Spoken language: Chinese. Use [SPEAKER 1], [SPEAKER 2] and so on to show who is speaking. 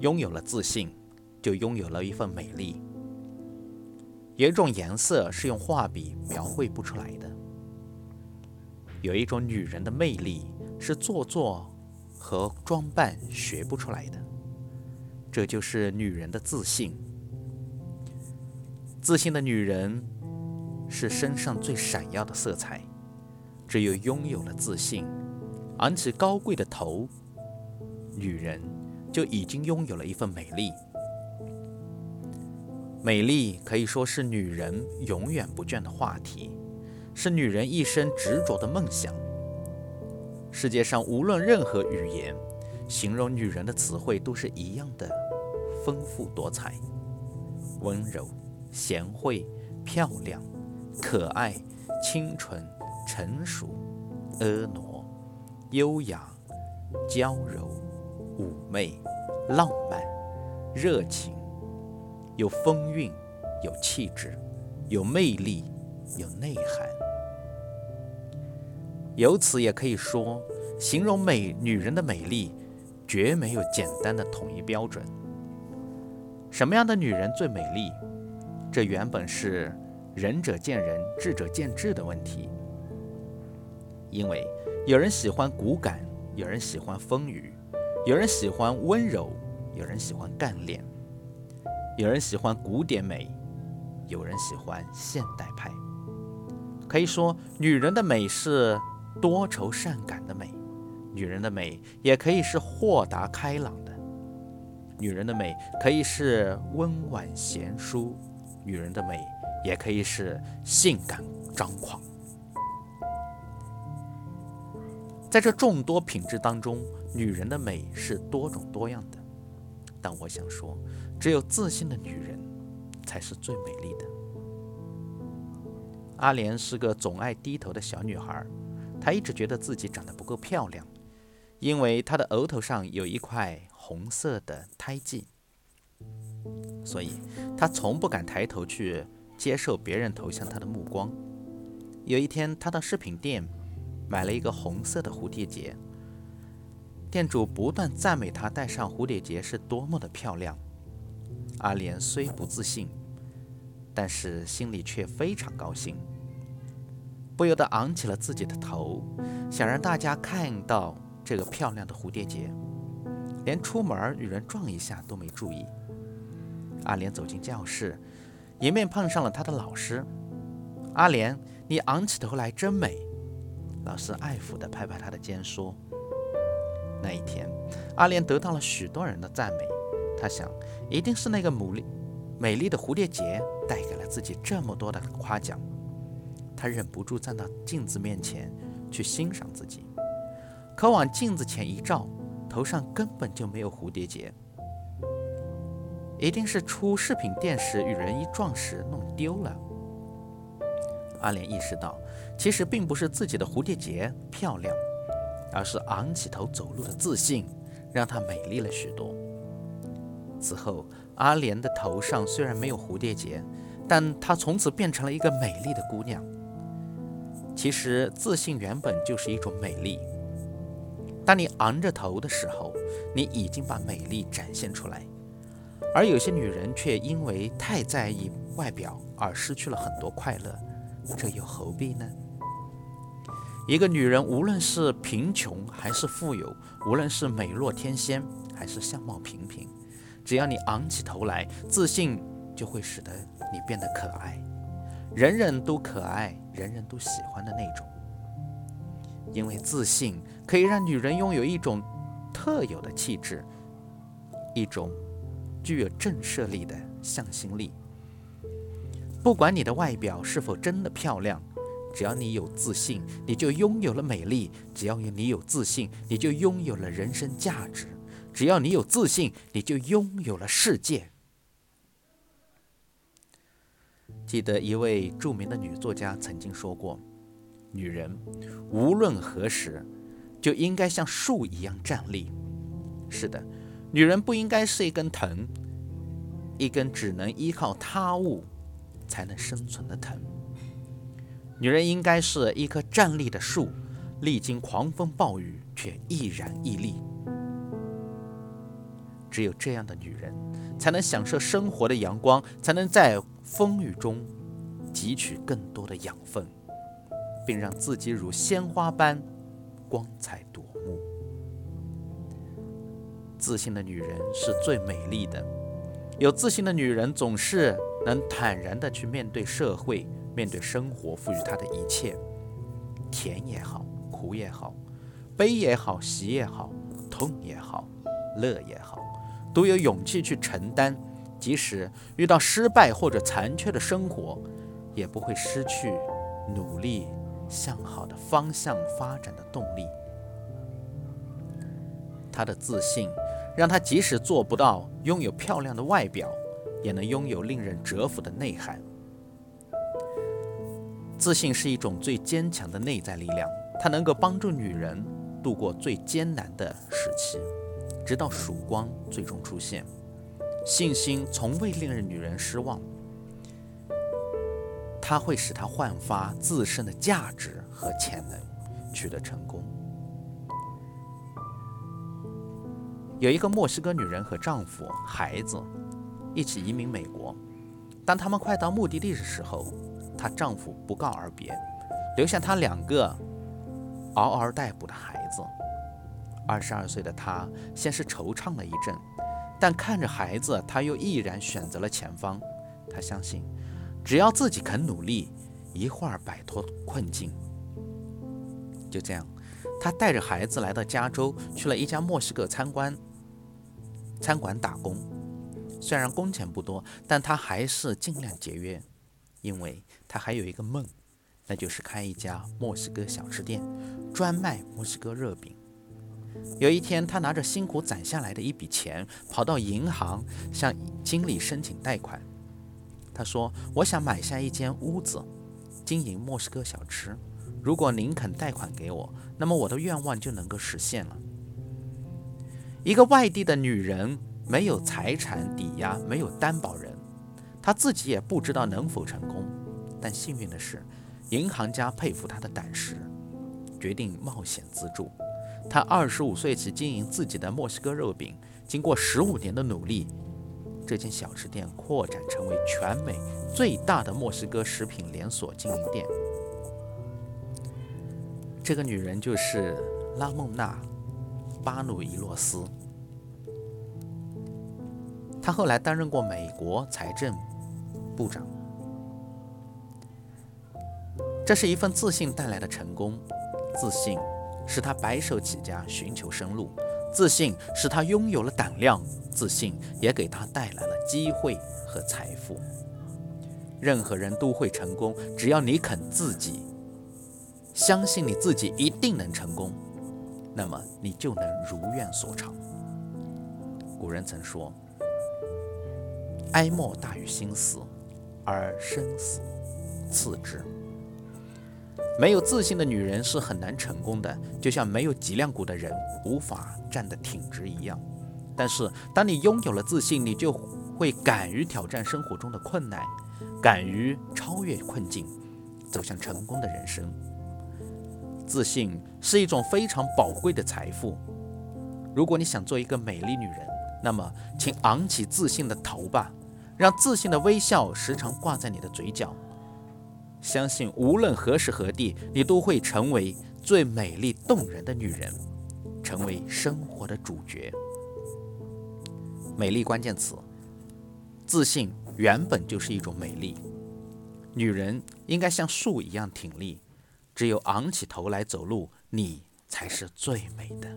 [SPEAKER 1] 拥有了自信，就拥有了一份美丽。有一种颜色是用画笔描绘不出来的，有一种女人的魅力是做作和装扮学不出来的，这就是女人的自信。自信的女人是身上最闪耀的色彩，只有拥有了自信，昂起高贵的头，女人就已经拥有了一份美丽。美丽可以说是女人永远不倦的话题，是女人一生执着的梦想。世界上无论任何语言，形容女人的词汇都是一样的丰富多彩，温柔、贤惠、漂亮、可爱、清纯、成熟、婀娜、优雅、娇柔、妩媚、浪漫、热情。有风韵，有气质，有魅力，有内涵。由此也可以说，形容美女人的美丽，绝没有简单的统一标准。什么样的女人最美丽？这原本是仁者见仁，智者见智的问题。因为有人喜欢骨感，有人喜欢丰腴，有人喜欢温柔，有人喜欢干练。有人喜欢古典美，有人喜欢现代派。可以说，女人的美是多愁善感的美，女人的美也可以是豁达开朗的。女人的美可以是温婉贤淑，女人的美也可以是性感张狂。在这众多品质当中，女人的美是多种多样的。但我想说。只有自信的女人，才是最美丽的。阿莲是个总爱低头的小女孩，她一直觉得自己长得不够漂亮，因为她的额头上有一块红色的胎记，所以她从不敢抬头去接受别人投向她的目光。有一天，她到饰品店买了一个红色的蝴蝶结，店主不断赞美她戴上蝴蝶结是多么的漂亮。阿莲虽不自信，但是心里却非常高兴，不由得昂起了自己的头，想让大家看到这个漂亮的蝴蝶结，连出门与人撞一下都没注意。阿莲走进教室，迎面碰上了她的老师。阿莲，你昂起头来真美。老师爱抚地拍拍他的肩说：“那一天，阿莲得到了许多人的赞美。”他想，一定是那个美丽、美丽的蝴蝶结带给了自己这么多的夸奖。他忍不住站到镜子面前去欣赏自己，可往镜子前一照，头上根本就没有蝴蝶结，一定是出饰品店时与人一撞时弄丢了。阿莲意识到，其实并不是自己的蝴蝶结漂亮，而是昂起头走路的自信，让她美丽了许多。此后，阿莲的头上虽然没有蝴蝶结，但她从此变成了一个美丽的姑娘。其实，自信原本就是一种美丽。当你昂着头的时候，你已经把美丽展现出来。而有些女人却因为太在意外表而失去了很多快乐，这又何必呢？一个女人无论是贫穷还是富有，无论是美若天仙还是相貌平平。只要你昂起头来，自信就会使得你变得可爱，人人都可爱，人人都喜欢的那种。因为自信可以让女人拥有一种特有的气质，一种具有震慑力的向心力。不管你的外表是否真的漂亮，只要你有自信，你就拥有了美丽；只要你有自信，你就拥有了人生价值。只要你有自信，你就拥有了世界。记得一位著名的女作家曾经说过：“女人无论何时，就应该像树一样站立。”是的，女人不应该是一根藤，一根只能依靠他物才能生存的藤。女人应该是一棵站立的树，历经狂风暴雨却毅然屹立。只有这样的女人，才能享受生活的阳光，才能在风雨中汲取更多的养分，并让自己如鲜花般光彩夺目。自信的女人是最美丽的。有自信的女人总是能坦然地去面对社会，面对生活赋予他的一切，甜也好，苦也好，悲也好，喜也好，痛也好，乐也好，都有勇气去承担。即使遇到失败或者残缺的生活，也不会失去努力向好的方向发展的动力。他的自信。让他即使做不到拥有漂亮的外表，也能拥有令人折服的内涵。自信是一种最坚强的内在力量，它能够帮助女人度过最艰难的时期，直到曙光最终出现。信心从未令人女人失望，它会使她焕发自身的价值和潜能，取得成功。有一个墨西哥女人和丈夫、孩子一起移民美国。当他们快到目的地的时候，她丈夫不告而别，留下她两个嗷嗷待哺的孩子。二十二岁的她先是惆怅了一阵，但看着孩子，她又毅然选择了前方。她相信，只要自己肯努力，一会儿摆脱困境。就这样，她带着孩子来到加州，去了一家墨西哥餐馆。餐馆打工，虽然工钱不多，但她还是尽量节约，因为他还有一个梦，那就是开一家墨西哥小吃店，专卖墨西哥热饼。有一天，他拿着辛苦攒下来的一笔钱，跑到银行向经理申请贷款。他说：“我想买下一间屋子，经营墨西哥小吃。如果您肯贷款给我，那么我的愿望就能够实现了。”一个外地的女人没有财产抵押，没有担保人，他自己也不知道能否成功。但幸运的是，银行家佩服他的胆识，决定冒险资助。他二十五岁起经营自己的墨西哥肉饼，经过十五年的努力，这间小吃店扩展成为全美最大的墨西哥食品连锁经营店。这个女人就是拉梦娜。巴努伊洛斯，她后来担任过美国财政部长。这是一份自信带来的成功，自信使他白手起家寻求生路，自信使他拥有了胆量，自信也给他带来了机会和财富。任何人都会成功，只要你肯自己相信你自己一定能成功。那么你就能如愿所偿。古人曾说：“哀莫大于心死，而生死次之。”没有自信的女人是很难成功的，就像没有脊梁骨的人无法站得挺直一样。但是，当你拥有了自信，你就会敢于挑战生活中的困难，敢于超越困境，走向成功的人生。自信是一种非常宝贵的财富。如果你想做一个美丽女人，那么请昂起自信的头吧，让自信的微笑时常挂在你的嘴角。相信无论何时何地，你都会成为最美丽动人的女人，成为生活的主角。美丽关键词：自信原本就是一种美丽。女人应该像树一样挺立。只有昂起头来走路，你才是最美的。